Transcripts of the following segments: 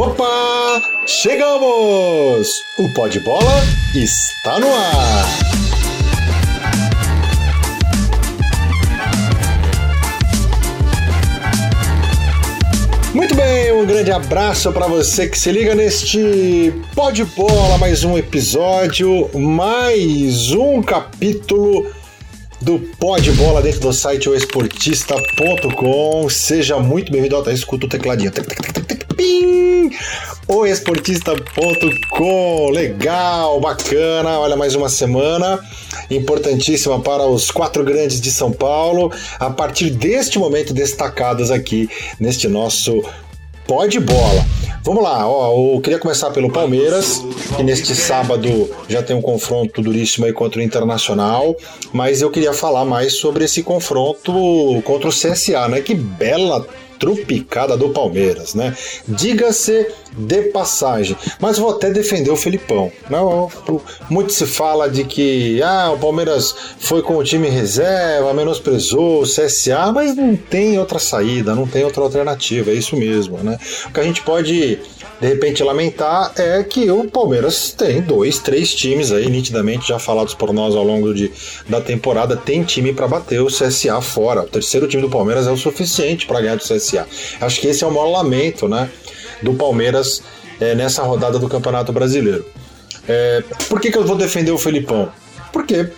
Opa! Chegamos! O Pó de Bola está no ar! Muito bem, um grande abraço para você que se liga neste Pó de Bola, mais um episódio, mais um capítulo do Pó de Bola dentro do site oesportista.com. Seja muito bem-vindo. Ó, tá, escuta o tecladinho. Pim! Oesportista.com. Legal, bacana. Olha, mais uma semana importantíssima para os quatro grandes de São Paulo. A partir deste momento, destacados aqui neste nosso Pó de Bola. Vamos lá, ó, eu queria começar pelo Palmeiras, que neste sábado já tem um confronto duríssimo aí contra o Internacional, mas eu queria falar mais sobre esse confronto contra o CSA, né? Que bela trupicada do Palmeiras, né? Diga-se de passagem. Mas vou até defender o Felipão. Né? Muito se fala de que ah, o Palmeiras foi com o time reserva, menosprezou o CSA, mas não tem outra saída, não tem outra alternativa, é isso mesmo, né? O que a gente pode de repente lamentar é que o Palmeiras tem dois, três times aí, nitidamente já falados por nós ao longo de, da temporada, tem time para bater o CSA fora. O terceiro time do Palmeiras é o suficiente para ganhar do CSA. Acho que esse é o maior lamento, né, do Palmeiras é, nessa rodada do Campeonato Brasileiro. É, por que, que eu vou defender o Felipão? Porque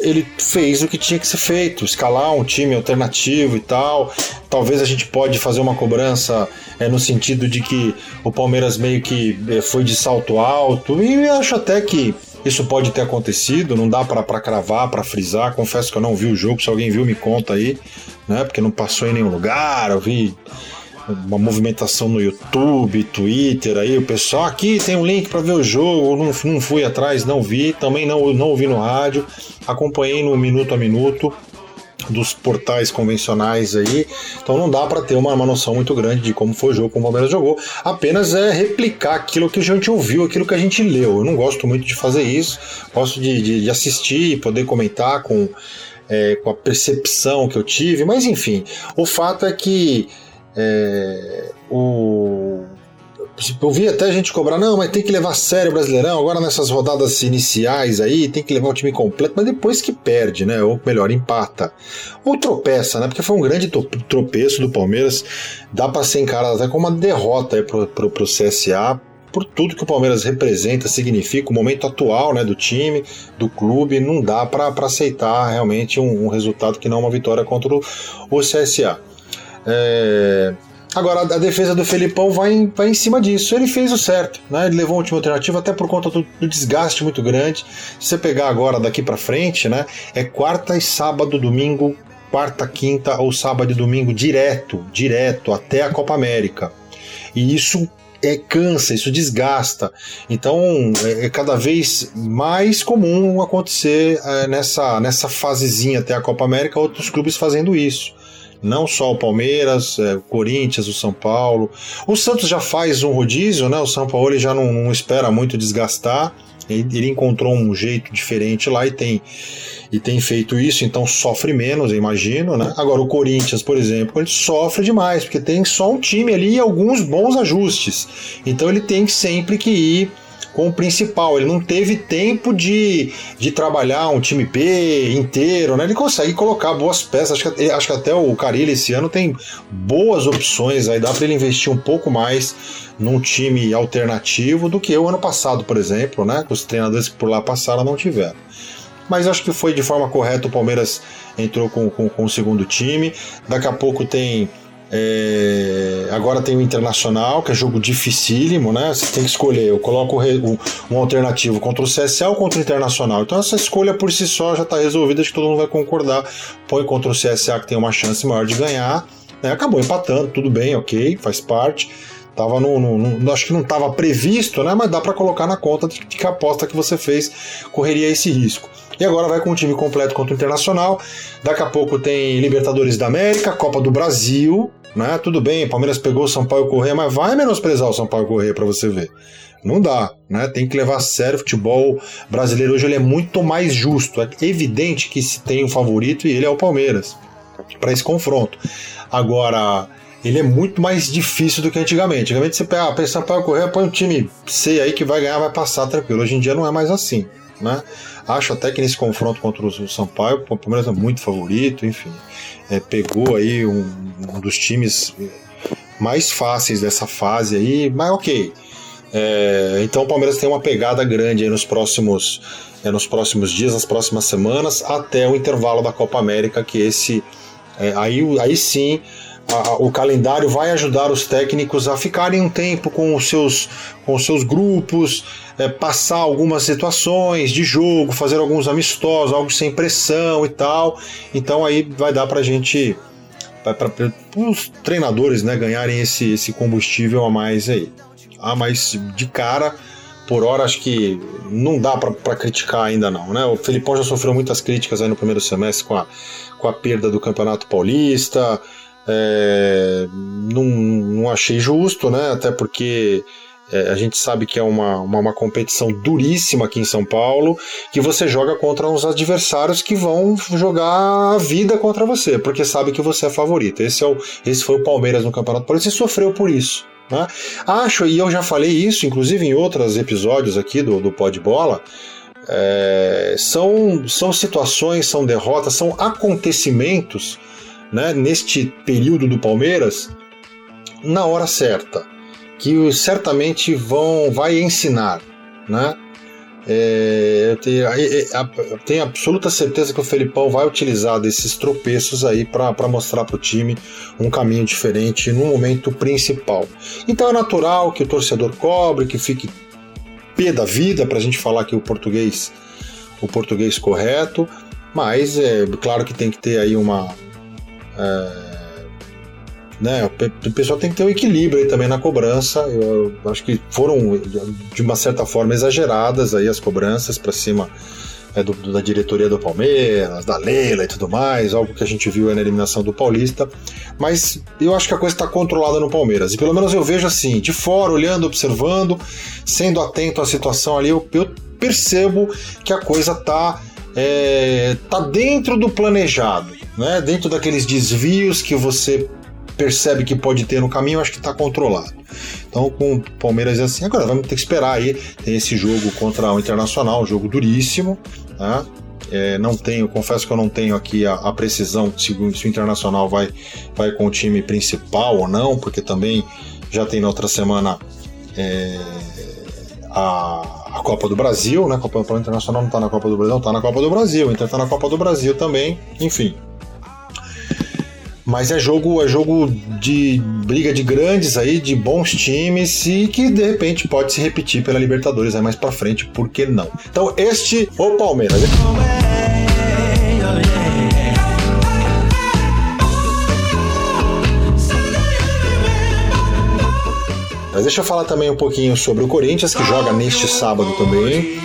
ele fez o que tinha que ser feito, escalar um time alternativo e tal. Talvez a gente pode fazer uma cobrança é, no sentido de que o Palmeiras meio que é, foi de salto alto e acho até que isso pode ter acontecido, não dá para cravar, para frisar. Confesso que eu não vi o jogo, se alguém viu me conta aí, né? Porque não passou em nenhum lugar, eu vi uma movimentação no YouTube, Twitter, aí o pessoal aqui tem um link para ver o jogo, não, não fui atrás, não vi, também não, não ouvi no rádio, acompanhei no minuto a minuto dos portais convencionais aí, então não dá para ter uma, uma, noção muito grande de como foi o jogo, como o Palmeiras jogou, apenas é replicar aquilo que a gente ouviu, aquilo que a gente leu. Eu não gosto muito de fazer isso, gosto de, de, de assistir e poder comentar com, é, com a percepção que eu tive, mas enfim, o fato é que é, o, eu vi até gente cobrar, não, mas tem que levar a sério o Brasileirão, agora nessas rodadas iniciais aí, tem que levar o time completo, mas depois que perde, né? Ou melhor, empata. Ou tropeça, né? Porque foi um grande tropeço do Palmeiras, dá para ser encarado até como uma derrota aí pro, pro, pro CSA, por tudo que o Palmeiras representa, significa, o momento atual né, do time, do clube, não dá para aceitar realmente um, um, resultado que não uma vitória contra o, o CSA. É... Agora, a defesa do Felipão vai em, vai em cima disso. Ele fez o certo, né? Ele levou a última alternativa até por conta do, do desgaste muito grande. Se você pegar agora daqui para frente, né? É quarta e sábado, domingo, quarta, quinta ou sábado e domingo direto, direto até a Copa América. E isso é, cansa, isso desgasta. Então é, é cada vez mais comum acontecer é, nessa, nessa fasezinha até a Copa América outros clubes fazendo isso. Não só o Palmeiras, é, o Corinthians, o São Paulo. O Santos já faz um rodízio, né? O São Paulo ele já não, não espera muito desgastar. Ele, ele, encontrou um jeito diferente lá e tem, e tem feito isso, então sofre menos, eu imagino, né? Agora o Corinthians, por exemplo, ele sofre demais, porque tem só um time ali e alguns bons ajustes. Então ele tem sempre que ir com o principal. Ele não teve tempo de, de trabalhar um time B inteiro, né? Ele consegue colocar boas peças. Acho que, acho que até o Carilli esse ano tem boas opções aí, dá para ele investir um pouco mais num time alternativo do que o ano passado, por exemplo, né? Os treinadores que por lá passaram não tiveram. Mas acho que foi de forma correta. O Palmeiras entrou com, com, com o segundo time. Daqui a pouco tem é, agora tem o Internacional, que é jogo dificílimo, né? Você tem que escolher. Eu coloco um, um, alternativo contra o CSA ou contra o Internacional. Então essa escolha por si só já está resolvida, acho que todo mundo vai concordar. Põe contra o CSA, que tem uma chance maior de ganhar. Né? Acabou empatando, tudo bem, ok, faz parte. Tava no, no, no acho que não estava previsto, né? Mas dá para colocar na conta de, de que a aposta que você fez correria esse risco. E agora vai com o time completo contra o Internacional. Daqui a pouco tem Libertadores da América, Copa do Brasil, né? Tudo bem, Palmeiras pegou o São Paulo Correia, mas vai menosprezar o São Paulo Correia para você ver. Não dá, né? Tem que levar a sério o futebol brasileiro hoje ele é muito mais justo. É evidente que se tem um favorito e ele é o Palmeiras para esse confronto. Agora ele é muito mais difícil do que antigamente. Antigamente você pega, ah, pensa para correr, põe um time C aí que vai ganhar, vai passar tranquilo. Hoje em dia não é mais assim, né? Acho até que nesse confronto contra o Sampaio, o Palmeiras é muito favorito, enfim. É, pegou aí um, um, dos times mais fáceis dessa fase aí, mas ok. É, então o Palmeiras tem uma pegada grande aí nos próximos, é, nos próximos dias, nas próximas semanas, até o intervalo da Copa América, que esse. É, aí, aí sim a, o calendário vai ajudar os técnicos a ficarem um tempo com os seus, com os seus grupos, é, passar algumas situações de jogo, fazer alguns amistosos, algo sem pressão e tal. Então aí vai dar para a gente, para os treinadores, né, ganharem esse, esse combustível a mais aí. Ah, mas de cara, por hora acho que não dá para criticar ainda não, né? O Felipão já sofreu muitas críticas aí no primeiro semestre com a, com a perda do Campeonato Paulista. É, não, não achei justo, né? Até porque é, a gente sabe que é uma, uma, uma, competição duríssima aqui em São Paulo, que você joga contra uns adversários que vão jogar a vida contra você, porque sabe que você é favorito. Esse, é o, esse foi o Palmeiras no Campeonato Paulista e sofreu por isso. Né? Acho, e eu já falei isso, inclusive em outros episódios aqui do, do Pod Bola, é, são, são situações, são derrotas, são acontecimentos né, neste período do Palmeiras na hora certa, que certamente vão vai ensinar, né? É, eu, tenho, eu tenho absoluta certeza que o Felipão vai utilizar desses tropeços aí para mostrar para o time um caminho diferente no momento principal. Então é natural que o torcedor cobre, que fique pé da vida para a gente falar que o português o português correto, mas é claro que tem que ter aí uma, é, né, o pessoal tem que ter um equilíbrio aí também na cobrança. Eu acho que foram, de uma certa forma, exageradas aí as cobranças para cima é, do, da diretoria do Palmeiras, da Leila e tudo mais, algo que a gente viu na eliminação do Paulista. Mas eu acho que a coisa está controlada no Palmeiras. E pelo menos eu vejo assim, de fora, olhando, observando, sendo atento à situação ali, eu, eu percebo que a coisa está é, tá dentro do planejado, né? Dentro daqueles desvios que você percebe que pode ter no caminho, acho que está controlado. Então, com o Palmeiras é assim. Agora, vamos ter que esperar aí. Tem esse jogo contra o Internacional, um jogo duríssimo. Né? É, não tenho, confesso que eu não tenho aqui a, a precisão se, se, o Internacional vai, vai com o time principal ou não, porque também já tem na outra semana é, a a Copa do Brasil, né? Copa Internacional não está na Copa do Brasil, está na Copa do Brasil, então está na Copa do Brasil também, enfim. Mas é jogo, é jogo de briga de grandes aí, de bons times e que de repente pode se repetir pela Libertadores aí mais para frente, por que não? Então este o Palmeiras. Mas deixa eu falar também um pouquinho sobre o Corinthians, que joga neste sábado também.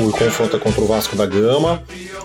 O confronto contra o Vasco da Gama.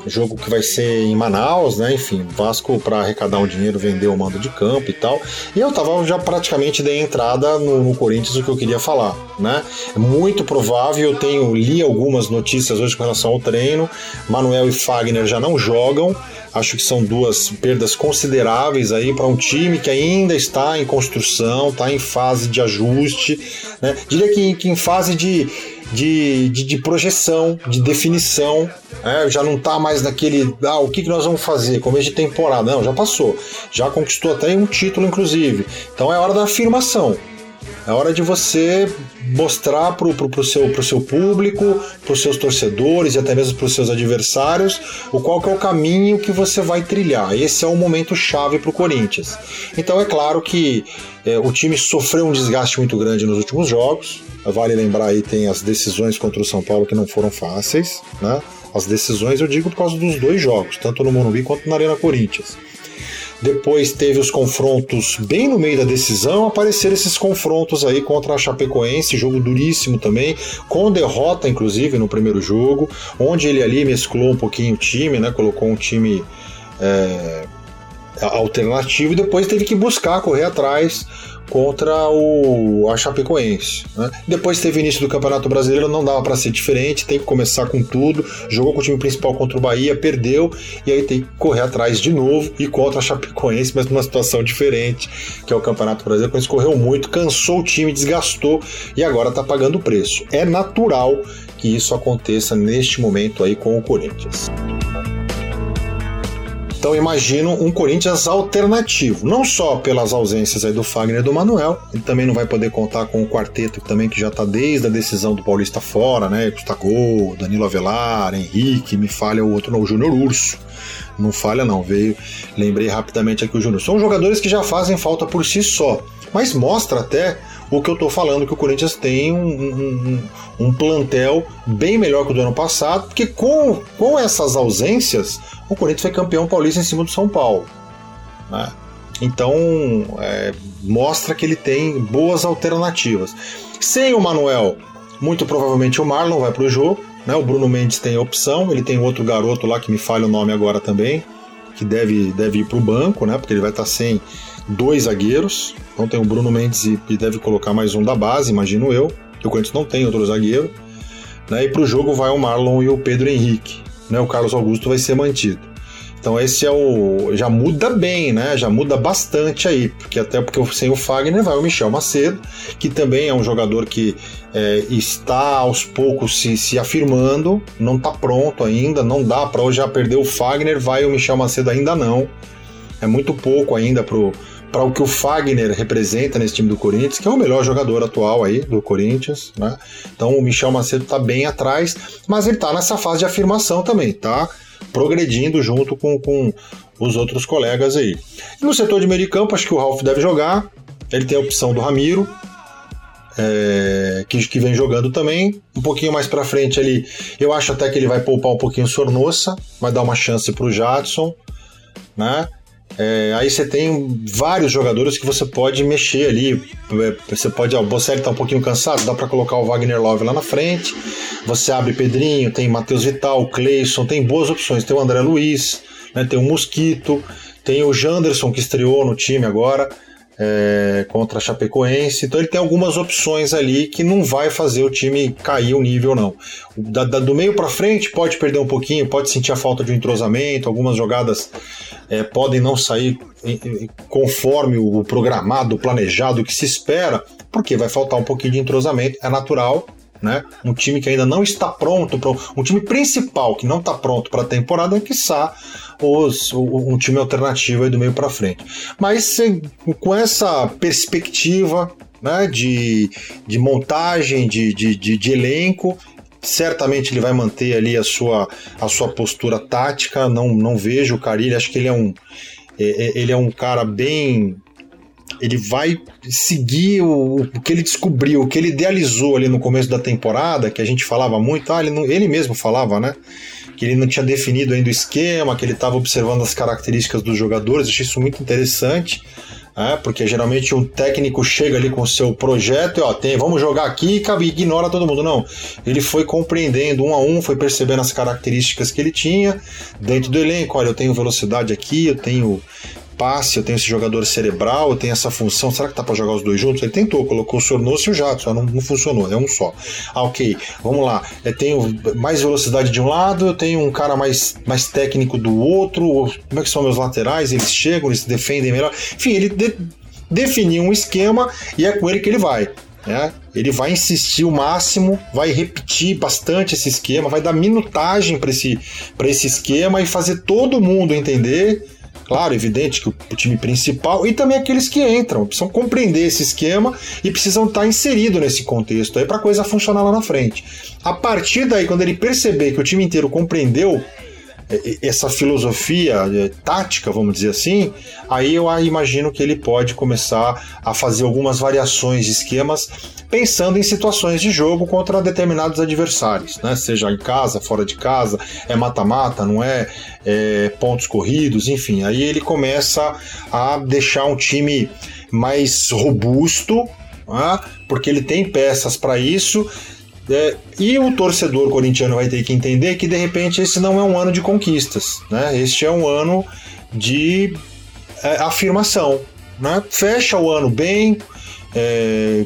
Jogo que vai ser em Manaus, né? Enfim, Vasco para arrecadar um dinheiro vendeu o mando de campo e tal. E eu tava já praticamente de entrada no, no, Corinthians o que eu queria falar, né? É muito provável, eu tenho li algumas notícias hoje com relação ao treino. Manuel e Fagner já não jogam. Acho que são duas perdas consideráveis aí para um time que ainda está em construção, está em fase de ajuste, né? Diria que, que em fase de, de, de, de projeção, de definição, né? já não está mais naquele, ah, o que, que nós vamos fazer, começo de temporada, não, já passou, já conquistou até um título, inclusive. Então é hora da afirmação. É hora de você mostrar para o seu, pro seu público, para os seus torcedores e até mesmo para os seus adversários o qual que é o caminho que você vai trilhar. Esse é o momento chave para o Corinthians. Então é claro que é, o time sofreu um desgaste muito grande nos últimos jogos. Vale lembrar aí tem as decisões contra o São Paulo que não foram fáceis, né? As decisões eu digo por causa dos dois jogos, tanto no Morumbi quanto na Arena Corinthians. Depois teve os confrontos bem no meio da decisão, apareceram esses confrontos aí contra a Chapecoense, jogo duríssimo também, com derrota inclusive no primeiro jogo, onde ele ali mesclou um pouquinho o time, né? Colocou um time é, alternativo e depois teve que buscar, correr atrás contra o a Chapecoense. Né? Depois teve início do Campeonato Brasileiro, não dava para ser diferente, tem que começar com tudo. Jogou com o time principal contra o Bahia, perdeu e aí tem que correr atrás de novo e contra a Chapecoense, mas numa situação diferente, que é o Campeonato Brasileiro. Quando correu muito, cansou o time, desgastou e agora está pagando o preço. É natural que isso aconteça neste momento aí com o Corinthians. Então imagino um Corinthians alternativo, não só pelas ausências aí do Fagner e do Manuel, ele também não vai poder contar com o quarteto também que já está desde a decisão do Paulista fora, né? Gustavo, Danilo Avelar, Henrique, me falha o outro, não, o Júnior Urso. Não falha não, veio, lembrei rapidamente aqui o Júnior. São jogadores que já fazem falta por si só, mas mostra até o que eu estou falando, que o Corinthians tem um, um, um, plantel bem melhor que o do ano passado, porque com, com essas ausências, o Corinthians foi campeão paulista em cima do São Paulo. Né? Então, é, mostra que ele tem boas alternativas. Sem o Manuel, muito provavelmente o Marlon vai para o jogo. Né? O Bruno Mendes tem opção, ele tem outro garoto lá que me falha o nome agora também, que deve, deve ir para o banco, né? porque ele vai estar tá sem dois zagueiros. Então tem o Bruno Mendes e, e deve colocar mais um da base, imagino eu. Que o Corinthians não tem outro zagueiro. Né? E para o jogo vai o Marlon e o Pedro Henrique né, o Carlos Augusto vai ser mantido. Então esse é o. Já muda bem, né? Já muda bastante aí. Porque até porque sem o Fagner vai o Michel Macedo, que também é um jogador que é, está aos poucos se, se afirmando, não está pronto ainda, não dá para hoje já perder o Fagner, vai o Michel Macedo ainda não. É muito pouco ainda pro para o que o Fagner representa nesse time do Corinthians, que é o melhor jogador atual aí do Corinthians, né? Então o Michel Macedo está bem atrás, mas ele está nessa fase de afirmação também, tá? Progredindo junto com, com os outros colegas aí. E no setor de meio de campo, acho que o Ralf deve jogar. Ele tem a opção do Ramiro, é, que, que, vem jogando também. Um pouquinho mais para frente ali, eu acho até que ele vai poupar um pouquinho o Sornossa, vai dar uma chance para o Jadson, né? É, aí você tem vários jogadores que você pode mexer ali. É, você pode, ó, o Bocelli tá um pouquinho cansado, dá para colocar o Wagner Love lá na frente. Você abre Pedrinho, tem Matheus Vital, Cleison, tem boas opções. Tem o André Luiz, né, tem o Mosquito, tem o Janderson que estreou no time agora é, contra a Chapecoense. Então ele tem algumas opções ali que não vai fazer o time cair o nível, não. Da, da, do meio para frente pode perder um pouquinho, pode sentir a falta de um entrosamento, algumas jogadas é, podem não sair conforme o programado, o planejado, o que se espera, porque vai faltar um pouquinho de entrosamento, é natural. Né? Um time que ainda não está pronto, um time principal que não está pronto para a temporada, quiçá os, um time alternativo do meio para frente. Mas com essa perspectiva né, de, de montagem, de, de, de, de elenco, certamente ele vai manter ali a sua, a sua postura tática. Não, não vejo o Carilho, acho que ele é um é, é, ele é um cara bem ele vai seguir o, o, que ele descobriu, o que ele idealizou ali no começo da temporada, que a gente falava muito, ah, ele, não, ele mesmo falava, né? que ele não tinha definido ainda o esquema, que ele estava observando as características dos jogadores. Achei isso muito interessante, é, porque geralmente um técnico chega ali com o seu projeto e ó, tem, vamos jogar aqui e ignora todo mundo. Não, ele foi compreendendo um a um, foi percebendo as características que ele tinha dentro do elenco. Olha, eu tenho velocidade aqui, eu tenho passe, eu tenho esse jogador cerebral, eu tenho essa função, será que tá para jogar os dois juntos? Ele tentou, colocou o Sornoso e o Jadson, não, não funcionou, é um só. Ah, ok, vamos lá, eu tenho mais velocidade de um lado, eu tenho um cara mais, mais técnico do outro, como é que são meus laterais, eles chegam, eles defendem melhor, enfim, ele de, definiu um esquema e é com ele que ele vai. Né? Ele vai insistir o máximo, vai repetir bastante esse esquema, vai dar minutagem para esse, esse esquema e fazer todo mundo entender claro, evidente que o, time principal e também aqueles que entram precisam compreender esse esquema e precisam estar inseridos nesse contexto aí para a coisa funcionar lá na frente. A partir daí, quando ele perceber que o time inteiro compreendeu essa filosofia é, tática, vamos dizer assim, aí eu imagino que ele pode começar a fazer algumas variações de esquemas pensando em situações de jogo contra determinados adversários, né? seja em casa, fora de casa, é mata-mata, não é, é pontos corridos, enfim. Aí ele começa a deixar um time mais robusto, né? porque ele tem peças para isso é, e o torcedor corintiano vai ter que entender que de repente esse não é um ano de conquistas, né? Este é um ano de é, afirmação. Né? Fecha o ano bem. É,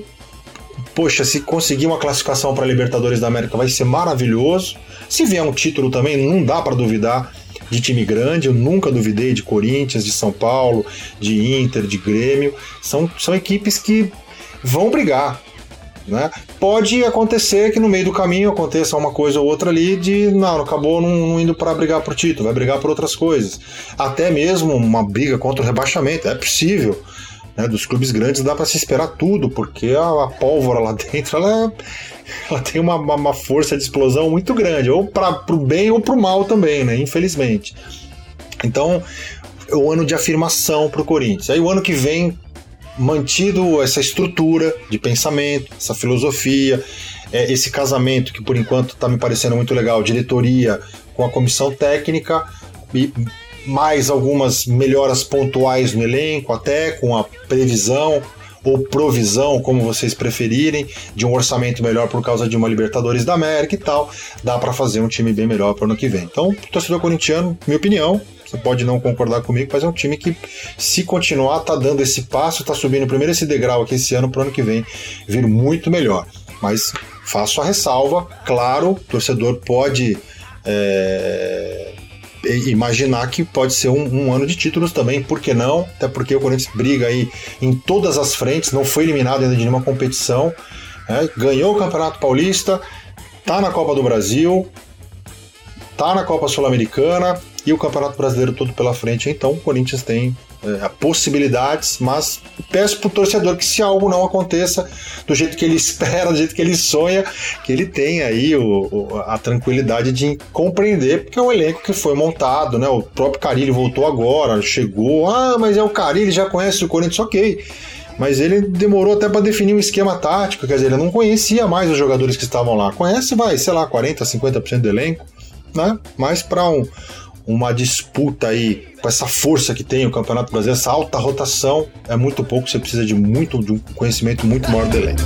poxa, se conseguir uma classificação para Libertadores da América vai ser maravilhoso. Se vier um título também, não dá para duvidar de time grande. Eu nunca duvidei de Corinthians, de São Paulo, de Inter, de Grêmio. São, são equipes que vão brigar. Né? Pode acontecer que no meio do caminho aconteça uma coisa ou outra ali de não, acabou não, não indo para brigar por título, vai brigar por outras coisas. Até mesmo uma briga contra o rebaixamento, é possível. Né? Dos clubes grandes dá para se esperar tudo, porque a, a pólvora lá dentro ela, ela tem uma, uma, força de explosão muito grande, ou para o bem ou para o mal também, né? infelizmente. Então, é o ano de afirmação para o Corinthians. Aí o ano que vem mantido essa estrutura de pensamento, essa filosofia, é, esse casamento que por enquanto está me parecendo muito legal, diretoria com a comissão técnica e mais algumas melhoras pontuais no elenco, até com a previsão ou provisão, como vocês preferirem, de um orçamento melhor por causa de uma Libertadores da América e tal, dá para fazer um time bem melhor para o ano que vem. Então, torcedor corintiano, minha opinião, você pode não concordar comigo, mas é um time que, se continuar, tá dando esse passo, tá subindo primeiro esse degrau aqui esse ano para o ano que vem vir muito melhor. Mas faço a ressalva, claro, o torcedor pode é, imaginar que pode ser um, um, ano de títulos também, por que não? Até porque o Corinthians briga aí em todas as frentes, não foi eliminado ainda de nenhuma competição, né? ganhou o Campeonato Paulista, tá na Copa do Brasil, tá na Copa Sul-Americana, e o Campeonato Brasileiro todo pela frente. Então o Corinthians tem é, possibilidades, mas peço pro torcedor que se algo não aconteça do jeito que ele espera, do jeito que ele sonha, que ele tenha aí o, o, a tranquilidade de compreender, porque é um elenco que foi montado, né? O próprio Carilli voltou agora, chegou, ah, mas é o Carilli, já conhece o Corinthians, ok. Mas ele demorou até para definir um esquema tático, quer dizer, ele não conhecia mais os jogadores que estavam lá. Conhece, vai, sei lá, 40, 50% do elenco, né? Mas para um, uma disputa aí com essa força que tem o Campeonato Brasileiro, essa alta rotação, é muito pouco, você precisa de muito de um conhecimento muito maior do elenco.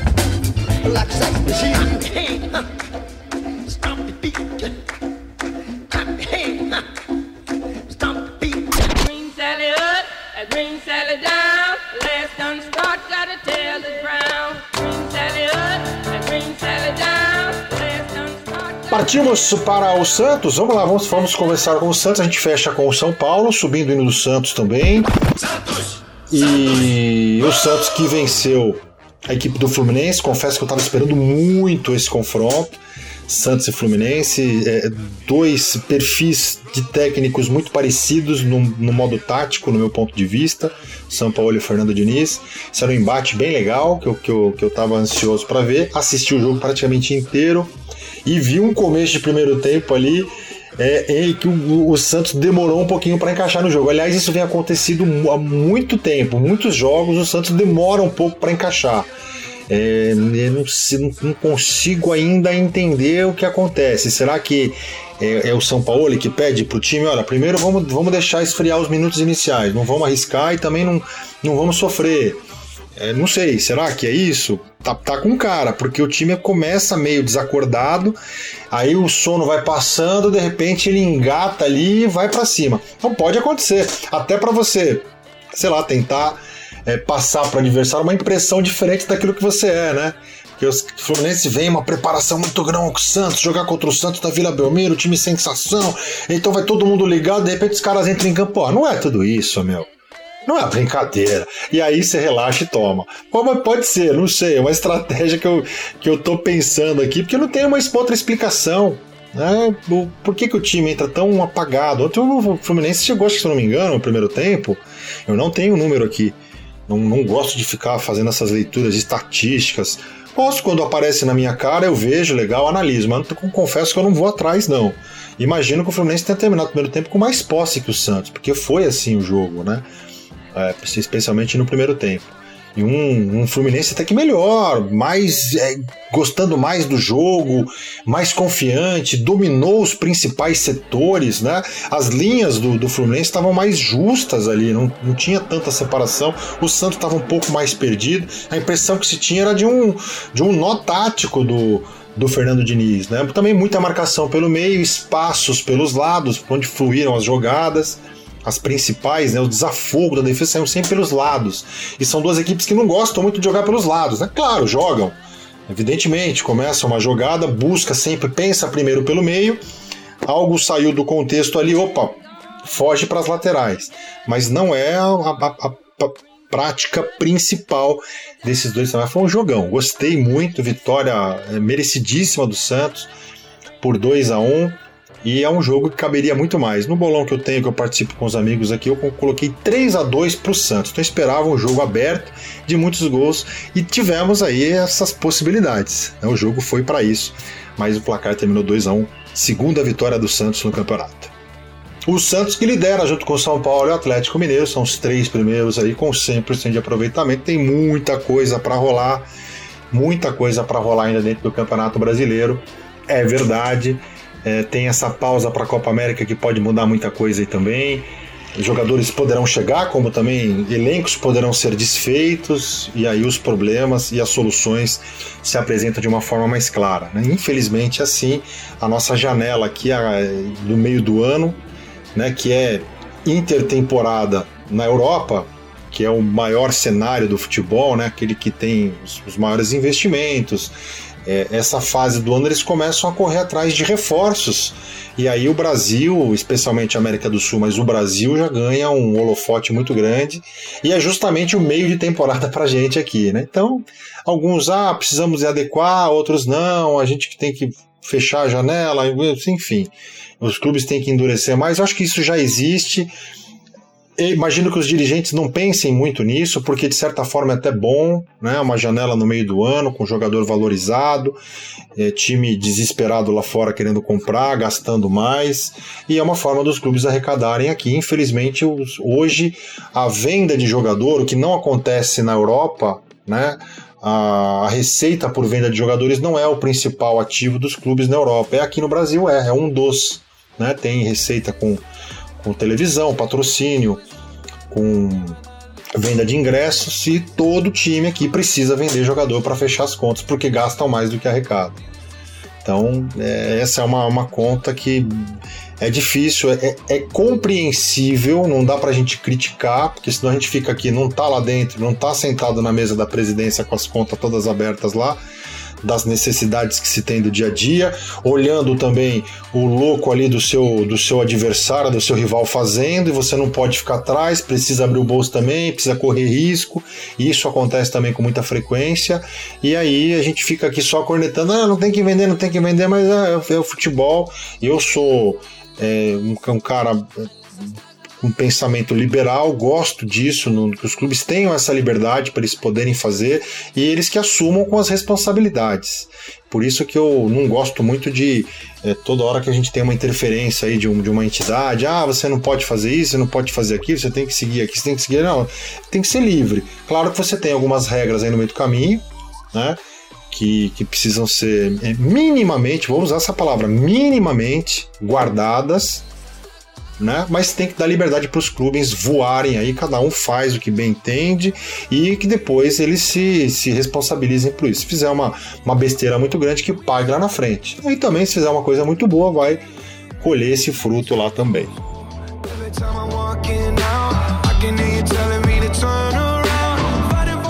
Partimos para o Santos. Vamos lá, vamos, vamos conversar com o Santos. A gente fecha com o São Paulo, subindo indo do Santos também. Santos! E Santos! o Santos que venceu a equipe do Fluminense. Confesso que eu estava esperando muito esse confronto. Santos e Fluminense, é, dois perfis de técnicos muito parecidos no, no, modo tático, no meu ponto de vista, São Paulo e Fernando Diniz. Isso era um embate bem legal, que eu, que eu, que eu ansioso para ver. Assisti o jogo praticamente inteiro, e vi um começo de primeiro tempo ali é, que o, o, Santos demorou um pouquinho para encaixar no jogo. Aliás, isso vem acontecido há muito tempo. Muitos jogos o Santos demora um pouco para encaixar. É, eu não, não, consigo ainda entender o que acontece. Será que é, é o São Paulo que pede para o time: olha, primeiro vamos, vamos deixar esfriar os minutos iniciais, não vamos arriscar e também não, não vamos sofrer. É, não sei, será que é isso? Tá, tá com cara, porque o time começa meio desacordado, aí o sono vai passando, de repente ele engata ali e vai para cima. Então pode acontecer, até para você, sei lá, tentar é, passar para o adversário uma impressão diferente daquilo que você é, né? Porque os Fluminense vem uma preparação muito grande com o Santos, jogar contra o Santos da Vila Belmiro, time sensação, então vai todo mundo ligado, de repente os caras entram em campo. Pô, não é tudo isso, meu. Não é brincadeira. E aí você relaxa e toma. Como pode ser, não sei, é uma estratégia que eu, que eu tô pensando aqui, porque não tem uma outra explicação. Né? Por que, que o time entra tão apagado? Ontem o Fluminense chegou, se eu não me engano, no primeiro tempo. Eu não tenho o um número aqui. Não, não gosto de ficar fazendo essas leituras estatísticas. Posso, quando aparece na minha cara, eu vejo, legal, analiso, mas confesso que eu não vou atrás, não. Imagino que o Fluminense tenha terminado o primeiro tempo com mais posse que o Santos, porque foi assim o jogo, né? É, especialmente no primeiro tempo. E um, um Fluminense até que melhor, mais é, gostando mais do jogo, mais confiante, dominou os principais setores, né? As linhas do, do Fluminense estavam mais justas ali, não, não tinha tanta separação. O Santos estava um pouco mais perdido. A impressão que se tinha era de um, de um nó tático do, do Fernando Diniz, né? Também muita marcação pelo meio, espaços pelos lados, onde fluíram as jogadas. As principais, né, o desafogo da defesa saíam sempre pelos lados. E são duas equipes que não gostam muito de jogar pelos lados, né? Claro, jogam. Evidentemente, começa uma jogada, busca sempre, pensa primeiro pelo meio, algo saiu do contexto ali, opa, foge para as laterais. Mas não é a, a, a, a prática principal desses dois. Mas foi um jogão, gostei muito, vitória é, merecidíssima do Santos por 2 a 1 e é um jogo que caberia muito mais. No bolão que eu tenho, que eu participo com os amigos aqui, eu coloquei 3 a 2 para o Santos. Então eu esperava um jogo aberto, de muitos gols, e tivemos aí essas possibilidades. O jogo foi para isso, mas o placar terminou 2 a 1 segunda vitória do Santos no campeonato. O Santos que lidera junto com o São Paulo e o Atlético Mineiro, são os três primeiros aí com 100% de aproveitamento. Tem muita coisa para rolar, muita coisa para rolar ainda dentro do Campeonato Brasileiro. É verdade. É, tem essa pausa para a Copa América que pode mudar muita coisa aí também. Jogadores poderão chegar, como também elencos poderão ser desfeitos, e aí os problemas e as soluções se apresentam de uma forma mais clara. Né? Infelizmente, assim, a nossa janela aqui do meio do ano, né, que é intertemporada na Europa, que é o maior cenário do futebol, né, aquele que tem os maiores investimentos, é, essa fase do ano eles começam a correr atrás de reforços. E aí o Brasil, especialmente a América do Sul, mas o Brasil já ganha um holofote muito grande. E é justamente o meio de temporada pra gente aqui, né? Então, alguns, ah, precisamos adequar, outros não, a gente tem que fechar a janela, enfim. Os clubes têm que endurecer mais. Eu acho que isso já existe imagino que os dirigentes não pensem muito nisso, porque de certa forma é até bom, né? Uma janela no meio do ano, com jogador valorizado, é, time desesperado lá fora querendo comprar, gastando mais, e é uma forma dos clubes arrecadarem aqui. Infelizmente, os, hoje a venda de jogador, o que não acontece na Europa, né? A receita por venda de jogadores não é o principal ativo dos clubes na Europa. É aqui no Brasil, é, é um dos. Né? Tem receita com com televisão, patrocínio, com venda de ingressos e todo time aqui precisa vender jogador para fechar as contas porque gastam mais do que arrecadam. Então, é, essa é uma, uma conta que é difícil, é, é compreensível, não dá para a gente criticar, porque senão a gente fica aqui, não tá lá dentro, não tá sentado na mesa da presidência com as contas todas abertas lá, das necessidades que se tem do dia a dia, olhando também o louco ali do seu, do seu adversário, do seu rival fazendo, e você não pode ficar atrás, precisa abrir o bolso também, precisa correr risco, e isso acontece também com muita frequência, e aí a gente fica aqui só cornetando, ah, não tem que vender, não tem que vender, mas é, é o futebol, eu sou é, um, um cara um pensamento liberal, gosto disso, no, que os clubes tenham essa liberdade para eles poderem fazer e eles que assumam com as responsabilidades. Por isso que eu não gosto muito de é, toda hora que a gente tem uma interferência aí de, um, de uma entidade, ah, você não pode fazer isso, você não pode fazer aquilo, você tem que seguir aqui, você tem que seguir. Não, tem que ser livre. Claro que você tem algumas regras aí no meio do caminho, né? Que, que, precisam ser é, minimamente, vou usar essa palavra, minimamente guardadas né? Mas tem que dar liberdade para os clubes voarem aí, cada um faz o que bem entende e que depois eles se, se responsabilizem por isso. Se fizer uma, uma besteira muito grande, que pague lá na frente. E também, se fizer uma coisa muito boa, vai colher esse fruto lá também.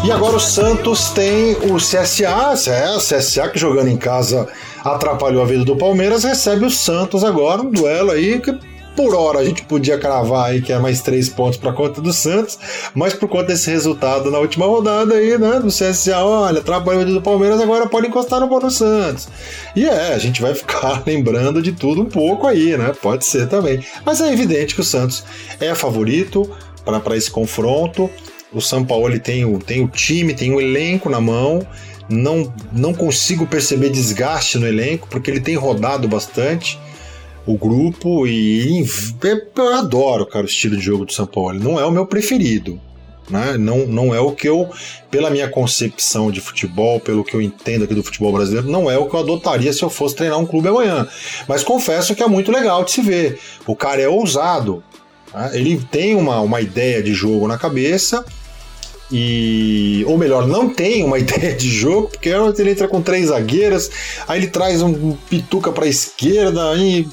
E agora o Santos tem o CSA, é, o CSA que jogando em casa atrapalhou a vida do Palmeiras, recebe o Santos agora, um duelo aí que por hora a gente podia cravar aí que é mais três pontos para conta do Santos, mas por conta desse resultado na última rodada aí, né, do CSA, olha, trabalho do Palmeiras agora pode encostar no Bono Santos. E é, a gente vai ficar lembrando de tudo um pouco aí, né? Pode ser também. Mas é evidente que o Santos é favorito para esse confronto. O São Paulo tem o, tem o time, tem o elenco na mão. Não, não consigo perceber desgaste no elenco, porque ele tem rodado bastante o grupo e eu adoro, cara, o estilo de jogo do São Paulo. Não é o meu preferido, né? Não, não é o que eu, pela minha concepção de futebol, pelo que eu entendo aqui do futebol brasileiro, não é o que eu adotaria se eu fosse treinar um clube amanhã. Mas confesso que é muito legal de se ver. O cara é ousado, né? ele tem uma, uma ideia de jogo na cabeça. E, ou melhor, não tem uma ideia de jogo, porque ele entra com três zagueiras, aí ele traz um pituca para a esquerda, aí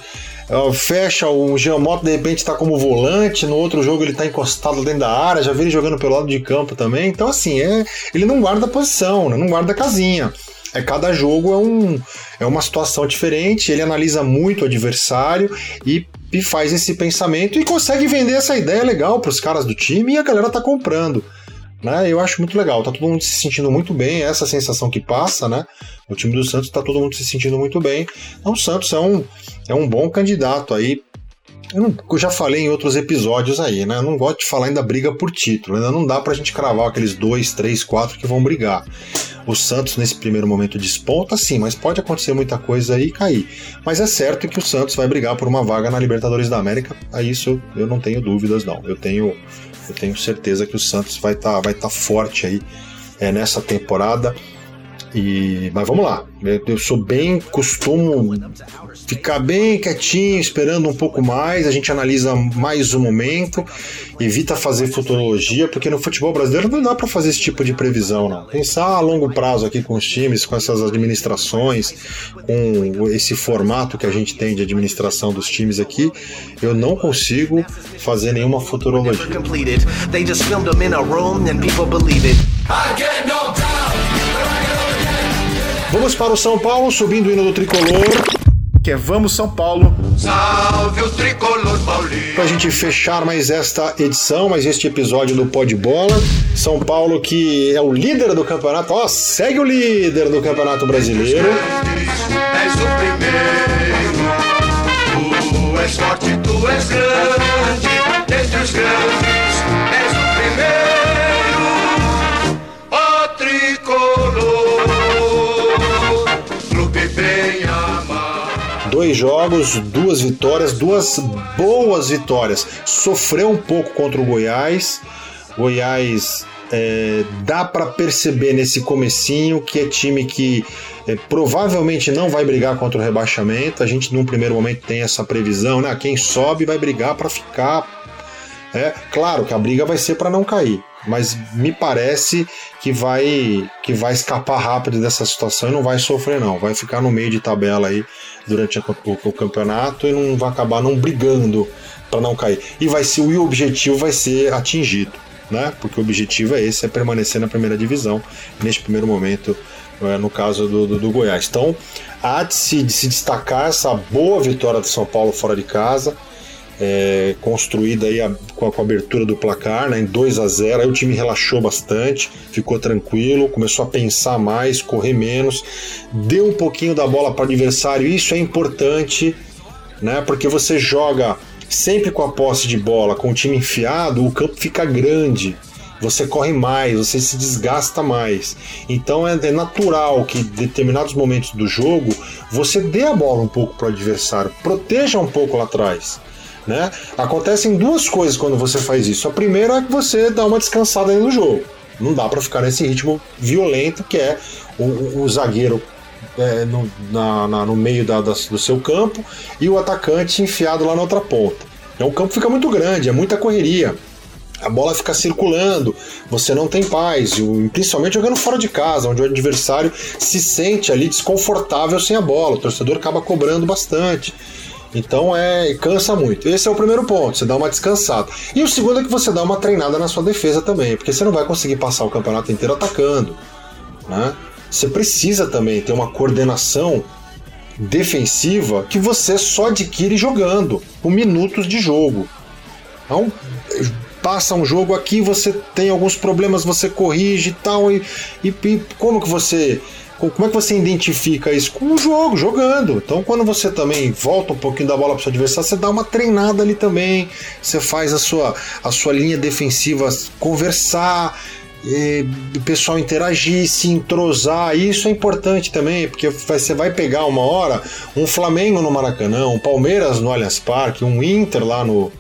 fecha o Giamotto de repente está como volante, no outro jogo ele está encostado dentro da área, já vi ele jogando pelo lado de campo também. Então, assim, é, ele não guarda posição, né? não guarda casinha. É cada jogo é, um, é uma situação diferente, ele analisa muito o adversário e, e faz esse pensamento e consegue vender essa ideia legal para os caras do time e a galera tá comprando. Né? Eu acho muito legal, tá todo mundo se sentindo muito bem, é essa sensação que passa, né? O time do Santos tá todo mundo se sentindo muito bem. Então o Santos é um, é um bom candidato aí. Eu, não, eu já falei em outros episódios aí, né? Eu não gosto de falar ainda briga por título, ainda não dá pra gente cravar aqueles dois, três, quatro que vão brigar. O Santos, nesse primeiro momento, desponta, sim, mas pode acontecer muita coisa aí e cair. Mas é certo que o Santos vai brigar por uma vaga na Libertadores da América, a isso eu não tenho dúvidas, não. Eu tenho eu tenho certeza que o Santos vai estar tá, vai tá forte aí é, nessa temporada. E, mas vamos lá, eu, eu sou bem, costumo ficar bem quietinho, esperando um pouco mais, a gente analisa mais o momento, evita fazer futurologia, porque no futebol brasileiro não dá para fazer esse tipo de previsão, não. Pensar a longo prazo aqui com os times, com essas administrações, com esse formato que a gente tem de administração dos times aqui, eu não consigo fazer nenhuma futurologia. Vamos para o São Paulo, subindo o hino do tricolor que é Vamos São Paulo. Salve o tricolor paulino. Pra gente fechar mais esta edição, mais este episódio do Pó de Bola. São Paulo que é o líder do campeonato, ó, segue o líder do Campeonato Brasileiro. És o primeiro. Tu és forte, tu és grande, desde os grandes dois jogos, duas vitórias, duas boas vitórias. Sofreu um pouco contra o Goiás. Goiás é, dá para perceber nesse comecinho que é time que é, provavelmente não vai brigar contra o rebaixamento. A gente num primeiro momento tem essa previsão, né? Quem sobe vai brigar para ficar. É claro que a briga vai ser para não cair, mas me parece que vai que vai escapar rápido dessa situação e não vai sofrer não, vai ficar no meio de tabela aí durante o, o campeonato e não vai acabar não brigando para não cair. E vai ser o objetivo vai ser atingido, né? Porque o objetivo é esse, é permanecer na primeira divisão neste primeiro momento, é, no caso do, do, do, Goiás. Então, há de se, de se destacar essa boa vitória de São Paulo fora de casa é, construída aí a, com, a, com, a, abertura do placar, né, em 2 a 0 Aí o time relaxou bastante, ficou tranquilo, começou a pensar mais, correr menos, deu um pouquinho da bola para o adversário. Isso é importante, né, porque você joga sempre com a posse de bola, com o time enfiado, o campo fica grande. Você corre mais, você se desgasta mais. Então é, é natural que em determinados momentos do jogo você dê a bola um pouco para o adversário, proteja um pouco lá atrás. Né? Acontecem duas coisas quando você faz isso. A primeira é que você dá uma descansada no jogo. Não dá para ficar nesse ritmo violento que é o, o zagueiro é, no, na, na, no meio da, da, do seu campo e o atacante enfiado lá na outra ponta. Então o campo fica muito grande, é muita correria. A bola fica circulando, você não tem paz, principalmente jogando fora de casa, onde o adversário se sente ali desconfortável sem a bola. O torcedor acaba cobrando bastante. Então é cansa muito. Esse é o primeiro ponto, você dá uma descansada. E o segundo é que você dá uma treinada na sua defesa também, porque você não vai conseguir passar o campeonato inteiro atacando. Né? Você precisa também ter uma coordenação defensiva que você só adquire jogando, com minutos de jogo. Então, passa um jogo aqui, você tem alguns problemas, você corrige e tal, e, e, e como que você como é que você identifica isso? Com o jogo, jogando. Então, quando você também volta um pouquinho da bola para o seu adversário, você dá uma treinada ali também. Você faz a sua, a sua linha defensiva conversar, o pessoal interagir, se entrosar. Isso é importante também, porque você vai pegar uma hora um Flamengo no Maracanã, um Palmeiras no Allianz Parque, um Inter lá no,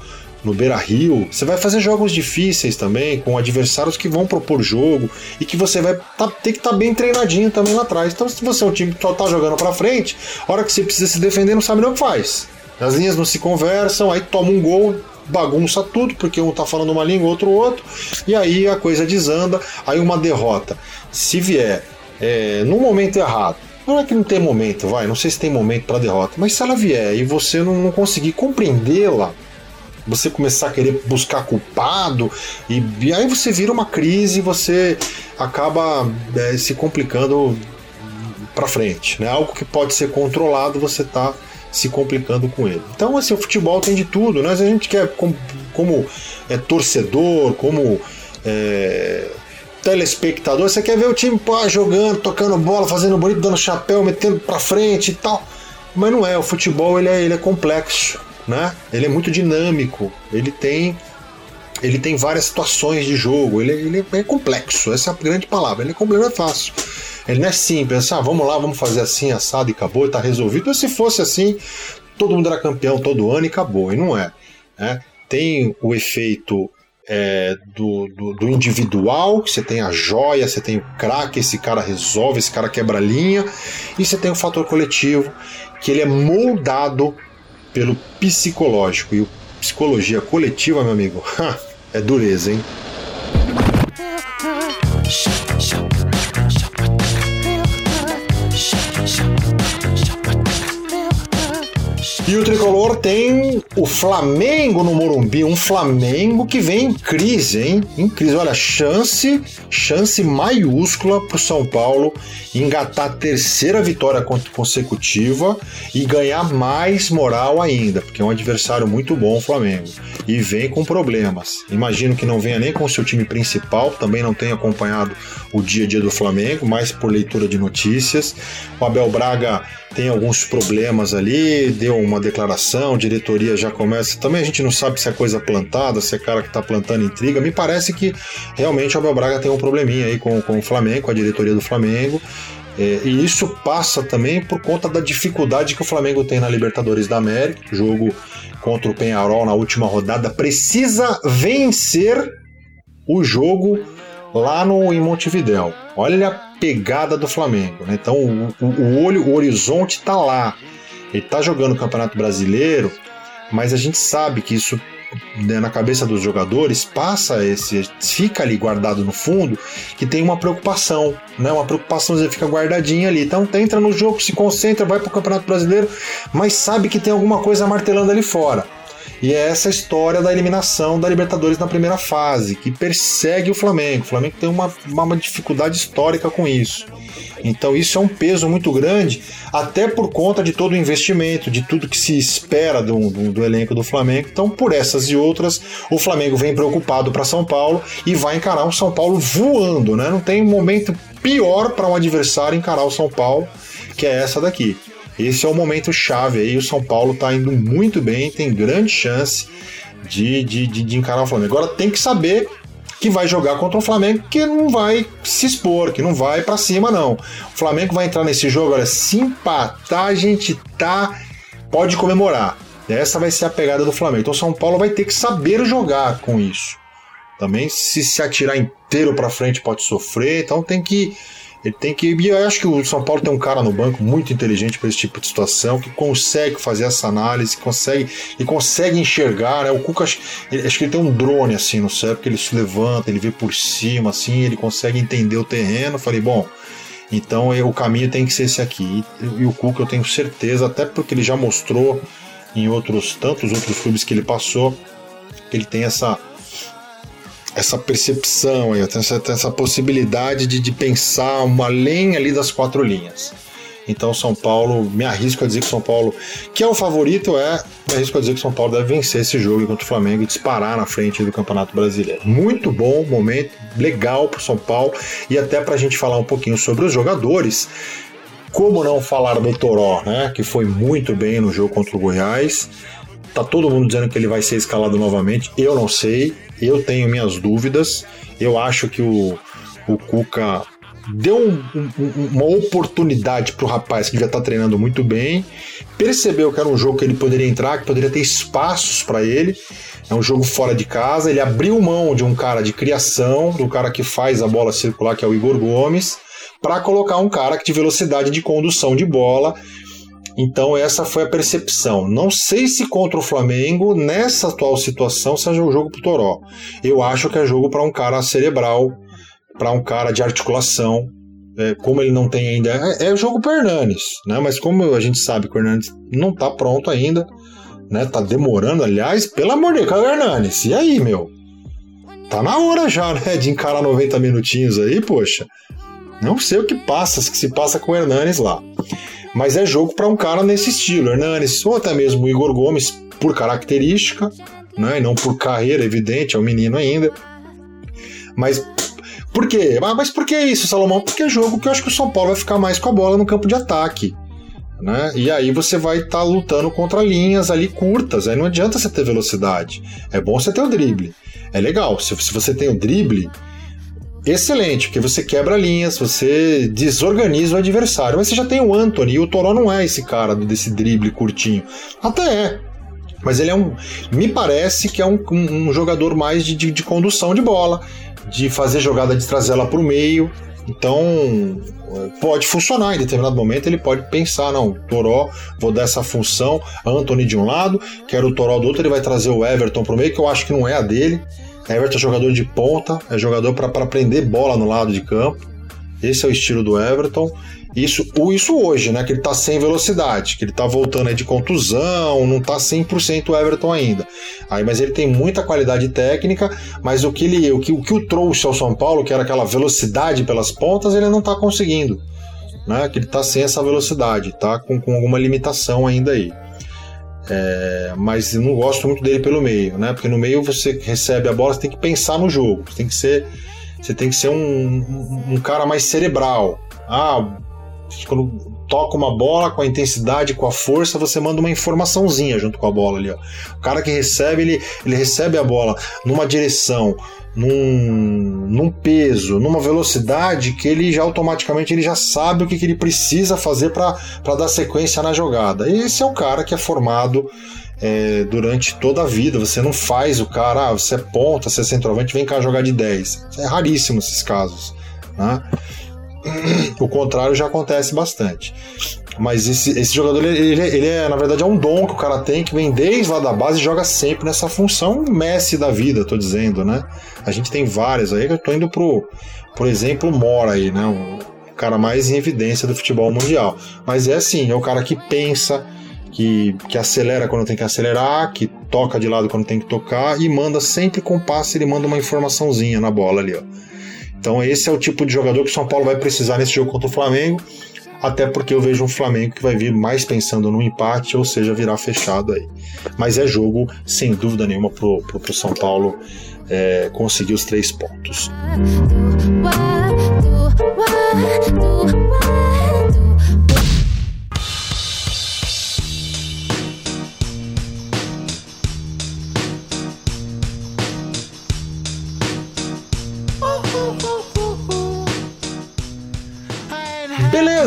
no Beira Rio. Você vai fazer jogos difíceis também, com adversários que vão propor jogo e que você vai tá, ter que estar tá bem treinadinho também lá atrás. Então, se você é um time que só tá jogando para frente, a hora que você precisa se defender, não sabe nem o que faz. As linhas não se conversam, aí toma um gol, bagunça tudo, porque um tá falando uma língua, outro outro, e aí a coisa desanda, aí uma derrota. Se vier é, no momento errado, Não é que não tem momento, vai, não sei se tem momento para derrota, mas se ela vier e você não, não conseguir compreendê-la, você começar a querer buscar culpado, e, e aí você vira uma crise, você acaba é, se complicando para frente, né? Algo que pode ser controlado, você tá se complicando com ele. Então, assim, o futebol tem de tudo, né? A gente quer, como, como é, torcedor, como é, telespectador, você quer ver o time pô, jogando, tocando bola, fazendo bonito, dando chapéu, metendo para frente e tal. Mas não é, o futebol ele é, ele é complexo, né? Ele é muito dinâmico, ele tem ele tem várias situações de jogo, ele, ele é complexo, essa é a grande palavra, ele é complexo, não é fácil. Ele não é simples, ah, vamos lá, vamos fazer assim, assado e acabou, e tá resolvido. Se fosse assim, todo mundo era campeão todo ano e acabou, e não é. Né? Tem o efeito é, do, do, do, individual, você tem a joia, você tem o craque, esse cara resolve, esse cara quebra linha, e você tem o fator coletivo, que ele é moldado pelo psicológico. E o psicologia coletiva, meu amigo, é dureza, hein? E o tricolor tem o Flamengo no Morumbi, um Flamengo que vem em crise, hein? Em crise. Olha, chance, chance maiúscula para o São Paulo engatar a terceira vitória consecutiva e ganhar mais moral ainda, porque é um adversário muito bom o Flamengo. E vem com problemas. Imagino que não venha nem com o seu time principal, também não tenha acompanhado o dia a dia do Flamengo, mais por leitura de notícias. O Abel Braga tem alguns problemas ali, deu uma declaração, diretoria já começa. Também a gente não sabe se é coisa plantada, se é cara que está plantando intriga. Me parece que realmente o Abel Braga tem um probleminha aí com, com o Flamengo, com a diretoria do Flamengo. É, e isso passa também por conta da dificuldade que o Flamengo tem na Libertadores da América, jogo contra o Penharol na última rodada. Precisa vencer o jogo lá no, em Montevidéu. Olha a pegada do Flamengo. Né? Então o, o, olho, o horizonte está lá. Ele está jogando o Campeonato Brasileiro, mas a gente sabe que isso né, na cabeça dos jogadores passa esse fica ali guardado no fundo que tem uma preocupação né uma preocupação fica guardadinha ali então entra no jogo se concentra vai para o campeonato brasileiro mas sabe que tem alguma coisa martelando ali fora e é essa história da eliminação da Libertadores na primeira fase, que persegue o Flamengo. O Flamengo tem uma, uma dificuldade histórica com isso. Então isso é um peso muito grande, até por conta de todo o investimento, de tudo que se espera do, do, do elenco do Flamengo. Então, por essas e outras, o Flamengo vem preocupado para São Paulo e vai encarar um São Paulo voando, né? Não tem momento pior para um adversário encarar o São Paulo que é essa daqui. Esse é o momento chave aí. O São Paulo está indo muito bem, tem grande chance de, de, de, de encarar o Flamengo. Agora tem que saber que vai jogar contra o Flamengo que não vai se expor, que não vai para cima não. O Flamengo vai entrar nesse jogo, olha, se empatar a gente tá pode comemorar. Essa vai ser a pegada do Flamengo. Então o São Paulo vai ter que saber jogar com isso. Também se se atirar inteiro para frente pode sofrer, então tem que ele tem que. E eu acho que o São Paulo tem um cara no banco muito inteligente para esse tipo de situação, que consegue fazer essa análise, consegue e consegue enxergar. Né? O Cuca, acho, acho que ele tem um drone assim no cérebro, que ele se levanta, ele vê por cima, assim, ele consegue entender o terreno. falei, bom, então o caminho tem que ser esse aqui. E, e o Cuca eu tenho certeza, até porque ele já mostrou em outros tantos outros clubes que ele passou, que ele tem essa essa percepção, essa, essa possibilidade de, de pensar uma além ali das quatro linhas. Então São Paulo, me arrisco a dizer que São Paulo, que é o favorito, é, me arrisco a dizer que São Paulo deve vencer esse jogo contra o Flamengo e disparar na frente do Campeonato Brasileiro. Muito bom momento, legal para São Paulo e até para a gente falar um pouquinho sobre os jogadores. Como não falar do Toró, né, que foi muito bem no jogo contra o Goiás. Tá todo mundo dizendo que ele vai ser escalado novamente. Eu não sei. Eu tenho minhas dúvidas. Eu acho que o, o Cuca deu um, um, uma oportunidade para o rapaz que devia estar tá treinando muito bem, percebeu que era um jogo que ele poderia entrar, que poderia ter espaços para ele. É um jogo fora de casa. Ele abriu mão de um cara de criação, do cara que faz a bola circular, que é o Igor Gomes, para colocar um cara que de velocidade de condução de bola então essa foi a percepção. Não sei se contra o Flamengo, nessa atual situação, seja um jogo pro Toró. Eu acho que é jogo para um cara cerebral, para um cara de articulação. é, como ele não tem ainda. É, é jogo pro Hernanes, né? Mas como a gente sabe que o Hernanes não tá pronto ainda, né? Tá demorando, aliás, pelo amor de Deus, Hernanes, e aí, meu? Tá na hora já, né? De encarar 90 minutinhos aí, poxa. Não sei o que passa, que se passa com o Hernanes lá. Mas é jogo para um cara nesse estilo, Hernanes, ou até mesmo o Igor Gomes, por característica, né? E não por carreira, evidente, é um menino ainda. Mas por quê? Ah, mas por que isso, Salomão? Porque é jogo que eu acho que o São Paulo vai ficar mais com a bola no campo de ataque. Né? E aí você vai estar tá lutando contra linhas ali curtas. Aí não adianta você ter velocidade. É bom você ter o drible. É legal. Se, se você tem o drible, excelente, porque você quebra linhas, você desorganiza o adversário. Mas você já tem o Anthony, e o Toró não é esse cara desse drible curtinho. Até é. Mas ele é um. Me parece que é um, um, jogador mais de, de, de, condução de bola, de fazer jogada de trazer ela para o meio. Então, pode funcionar em determinado momento. Ele pode pensar: não, Toró, vou dar essa função. Anthony de um lado, quero o Toró do outro. Ele vai trazer o Everton para o meio, que eu acho que não é a dele. Everton é jogador de ponta, é jogador para prender bola no lado de campo. Esse é o estilo do Everton. Isso, isso hoje, né? Que ele tá sem velocidade, que ele tá voltando de contusão, não tá 100% o Everton ainda. Aí, mas ele tem muita qualidade técnica, mas o que, ele, o, que, o que o trouxe ao São Paulo, que era aquela velocidade pelas pontas, ele não tá conseguindo. Né? Que ele tá sem essa velocidade, tá com, com alguma limitação ainda aí. É, mas não gosto muito dele pelo meio, né? Porque no meio você recebe a bola, você tem que pensar no jogo, você tem que ser, você tem que ser um, um, um cara mais cerebral. Ah, quando toca uma bola com a intensidade, com a força, você manda uma informaçãozinha junto com a bola ali. Ó. O cara que recebe, ele, ele recebe a bola numa direção, num, num peso, numa velocidade que ele já automaticamente ele já sabe o que, que ele precisa fazer para dar sequência na jogada. Esse é o cara que é formado é, durante toda a vida. Você não faz o cara, ah, você é ponta, você é centroavante, vem cá jogar de 10. É raríssimo esses casos. Né? O contrário já acontece bastante. Mas esse, esse jogador, ele, ele, é, na verdade, é um dom que o cara tem, que vem desde lá da base e joga sempre nessa função Messi da vida, tô dizendo, né? A gente tem vários aí, eu tô indo pro, por exemplo, Mora aí, né? O cara mais em evidência do futebol mundial. Mas é assim, é o cara que pensa, que, que acelera quando tem que acelerar, que toca de lado quando tem que tocar e manda sempre com passe, ele manda uma informaçãozinha na bola ali, ó. Então esse é o tipo de jogador que o São Paulo vai precisar nesse jogo contra o Flamengo, até porque eu vejo um Flamengo que vai vir mais pensando no empate, ou seja, virar fechado aí. Mas é jogo, sem dúvida nenhuma, pro, pro, pro São Paulo é, conseguir os três pontos.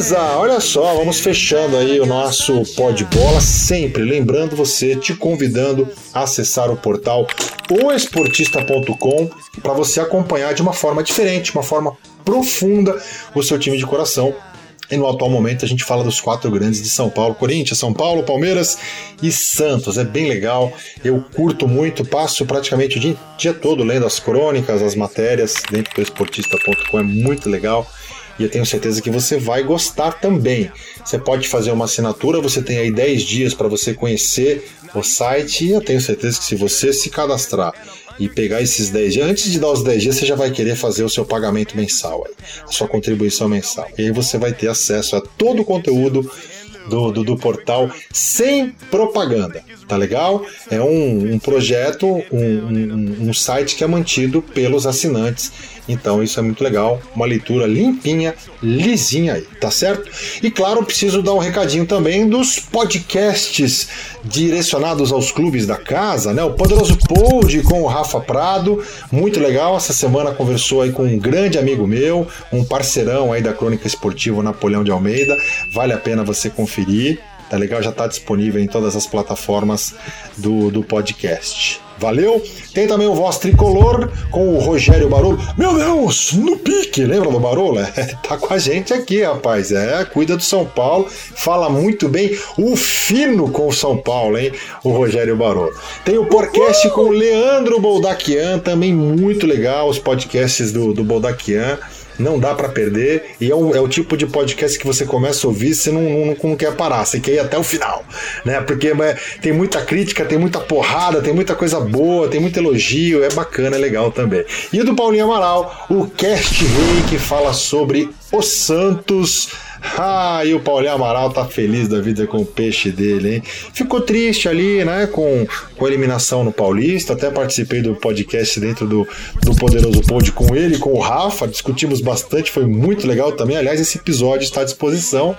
Beleza, olha só, vamos fechando aí o nosso pó de bola, sempre lembrando você, te convidando a acessar o portal oesportista.com para você acompanhar de uma forma diferente, uma forma profunda o seu time de coração. E no atual momento a gente fala dos quatro grandes de São Paulo: Corinthians, São Paulo, Palmeiras e Santos. É bem legal, eu curto muito, passo praticamente o dia, dia todo lendo as crônicas, as matérias dentro do esportista.com, é muito legal e eu tenho certeza que você vai gostar também. Você pode fazer uma assinatura, você tem aí 10 dias para você conhecer o site e eu tenho certeza que se você se cadastrar e pegar esses 10 dias, antes de dar os 10 dias, você já vai querer fazer o seu pagamento mensal, aí, a sua contribuição mensal. E aí você vai ter acesso a todo o conteúdo do, do, do portal sem propaganda. Tá legal? É um, um projeto, um, um, um site que é mantido pelos assinantes então isso é muito legal, uma leitura limpinha, lisinha aí, tá certo? E claro, preciso dar um recadinho também dos podcasts direcionados aos clubes da casa, né? O Poderoso Pod com o Rafa Prado, muito legal. Essa semana conversou aí com um grande amigo meu, um parceirão aí da Crônica Esportiva, Napoleão de Almeida. Vale a pena você conferir tá legal? Já está disponível em todas as plataformas do, do podcast. Valeu? Tem também o Voz Tricolor com o Rogério Barolo. Meu Deus, no pique, lembra do Barolo? É, tá com a gente aqui, rapaz. É, cuida do São Paulo, fala muito bem, o fino com o São Paulo, hein? O Rogério Barolo. Tem o podcast com o Leandro Boldaquian, também muito legal, os podcasts do, do Boldaquian. Não dá para perder. E é o, é o, tipo de podcast que você começa a ouvir, você não, não, não, quer parar, você quer ir até o final, né? Porque é, tem muita crítica, tem muita porrada, tem muita coisa boa, tem muito elogio, é bacana, é legal também. E o do Paulinho Amaral, o Cast Rei, que fala sobre o Santos ah, e o Paulinho Amaral tá feliz da vida com o peixe dele, hein? Ficou triste ali, né, com, com a eliminação no Paulista. Até participei do podcast dentro do, do Poderoso Pod com ele, com o Rafa. Discutimos bastante, foi muito legal também. Aliás, esse episódio está à disposição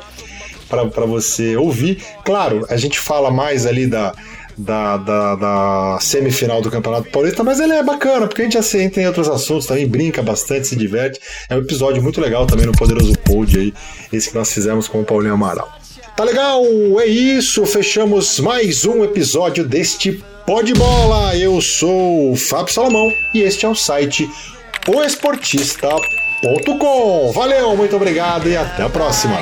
para você ouvir. Claro, a gente fala mais ali da da, da, da, semifinal do Campeonato Paulista, mas ele é bacana, porque a gente já entra em outros assuntos também, brinca bastante, se diverte. É um episódio muito legal também no Poderoso Code aí, esse que nós fizemos com o Paulinho Amaral. Tá legal? É isso, fechamos mais um episódio deste Pode Bola. Eu sou o Fábio Salomão e este é o site O Esportista com. Valeu, muito obrigado e até a próxima.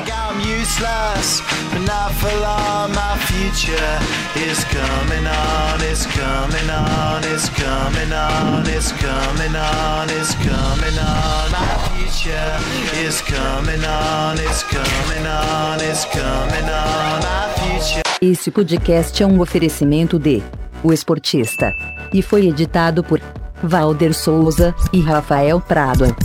Esse podcast é um oferecimento de O Esportista e foi editado por Valder Souza e Rafael Prado.